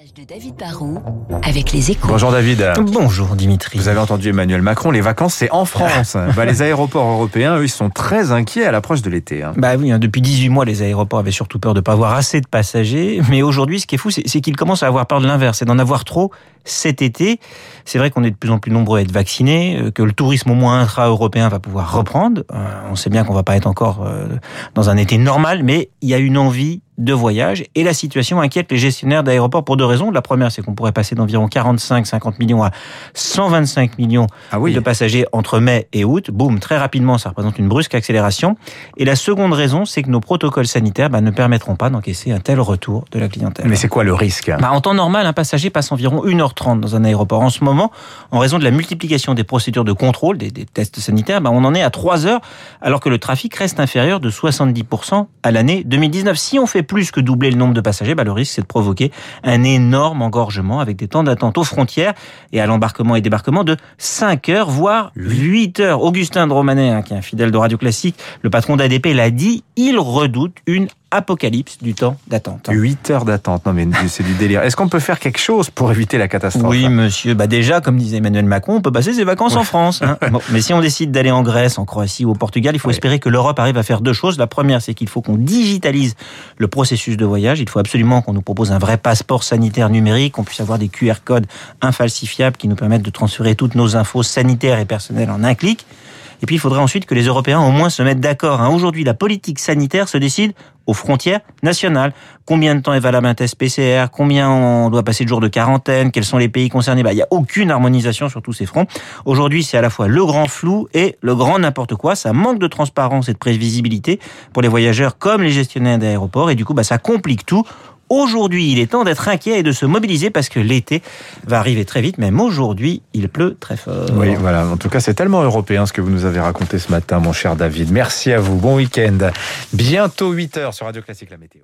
de David Barrault avec les échos. Bonjour David. Bonjour Dimitri. Vous avez entendu Emmanuel Macron, les vacances c'est en France. bah, les aéroports européens, eux, ils sont très inquiets à l'approche de l'été. Hein. Bah oui, hein, depuis 18 mois, les aéroports avaient surtout peur de ne pas avoir assez de passagers. Mais aujourd'hui, ce qui est fou, c'est qu'ils commencent à avoir peur de l'inverse, c'est d'en avoir trop cet été. C'est vrai qu'on est de plus en plus nombreux à être vaccinés, euh, que le tourisme au moins intra-européen va pouvoir reprendre. Euh, on sait bien qu'on va pas être encore euh, dans un été normal, mais il y a une envie de voyage et la situation inquiète les gestionnaires d'aéroports pour deux raisons. La première, c'est qu'on pourrait passer d'environ 45-50 millions à 125 millions ah oui. de passagers entre mai et août. Boum, très rapidement, ça représente une brusque accélération. Et la seconde raison, c'est que nos protocoles sanitaires bah, ne permettront pas d'encaisser un tel retour de la clientèle. Mais c'est quoi le risque? Bah, En temps normal, un passager passe environ 1h30 dans un aéroport. En ce moment, en raison de la multiplication des procédures de contrôle, des, tests sanitaires, bah, on en est à 3 heures, alors que le trafic reste inférieur de 70% à l'année 2019. Si on fait plus que doubler le nombre de passagers, bah, le risque c'est de provoquer un énorme engorgement avec des temps d'attente aux frontières et à l'embarquement et débarquement de 5 heures, voire 8 heures. Augustin de Romanet, hein, qui est un fidèle de Radio Classique, le patron d'ADP l'a dit, il redoute une apocalypse du temps d'attente. 8 heures d'attente, non mais c'est du délire. Est-ce qu'on peut faire quelque chose pour éviter la catastrophe Oui monsieur, bah déjà comme disait Emmanuel Macron, on peut passer ses vacances en France. Hein. Bon, mais si on décide d'aller en Grèce, en Croatie ou au Portugal, il faut espérer que l'Europe arrive à faire deux choses. La première, c'est qu'il faut qu'on digitalise le processus de voyage. Il faut absolument qu'on nous propose un vrai passeport sanitaire numérique, qu'on puisse avoir des QR codes infalsifiables qui nous permettent de transférer toutes nos infos sanitaires et personnelles en un clic. Et puis il faudrait ensuite que les Européens au moins se mettent d'accord. Hein. Aujourd'hui, la politique sanitaire se décide aux frontières nationales. Combien de temps est valable un test PCR Combien on doit passer de jours de quarantaine? Quels sont les pays concernés? Bah, Il n'y a aucune harmonisation sur tous ces fronts. Aujourd'hui, c'est à la fois le grand flou et le grand n'importe quoi. Ça manque de transparence et de prévisibilité pour les voyageurs comme les gestionnaires d'aéroports. Et du coup, bah, ça complique tout. Aujourd'hui, il est temps d'être inquiet et de se mobiliser parce que l'été va arriver très vite. Même aujourd'hui, il pleut très fort. Oui, voilà. En tout cas, c'est tellement européen ce que vous nous avez raconté ce matin, mon cher David. Merci à vous. Bon week-end. Bientôt 8 heures sur Radio Classique La Météo.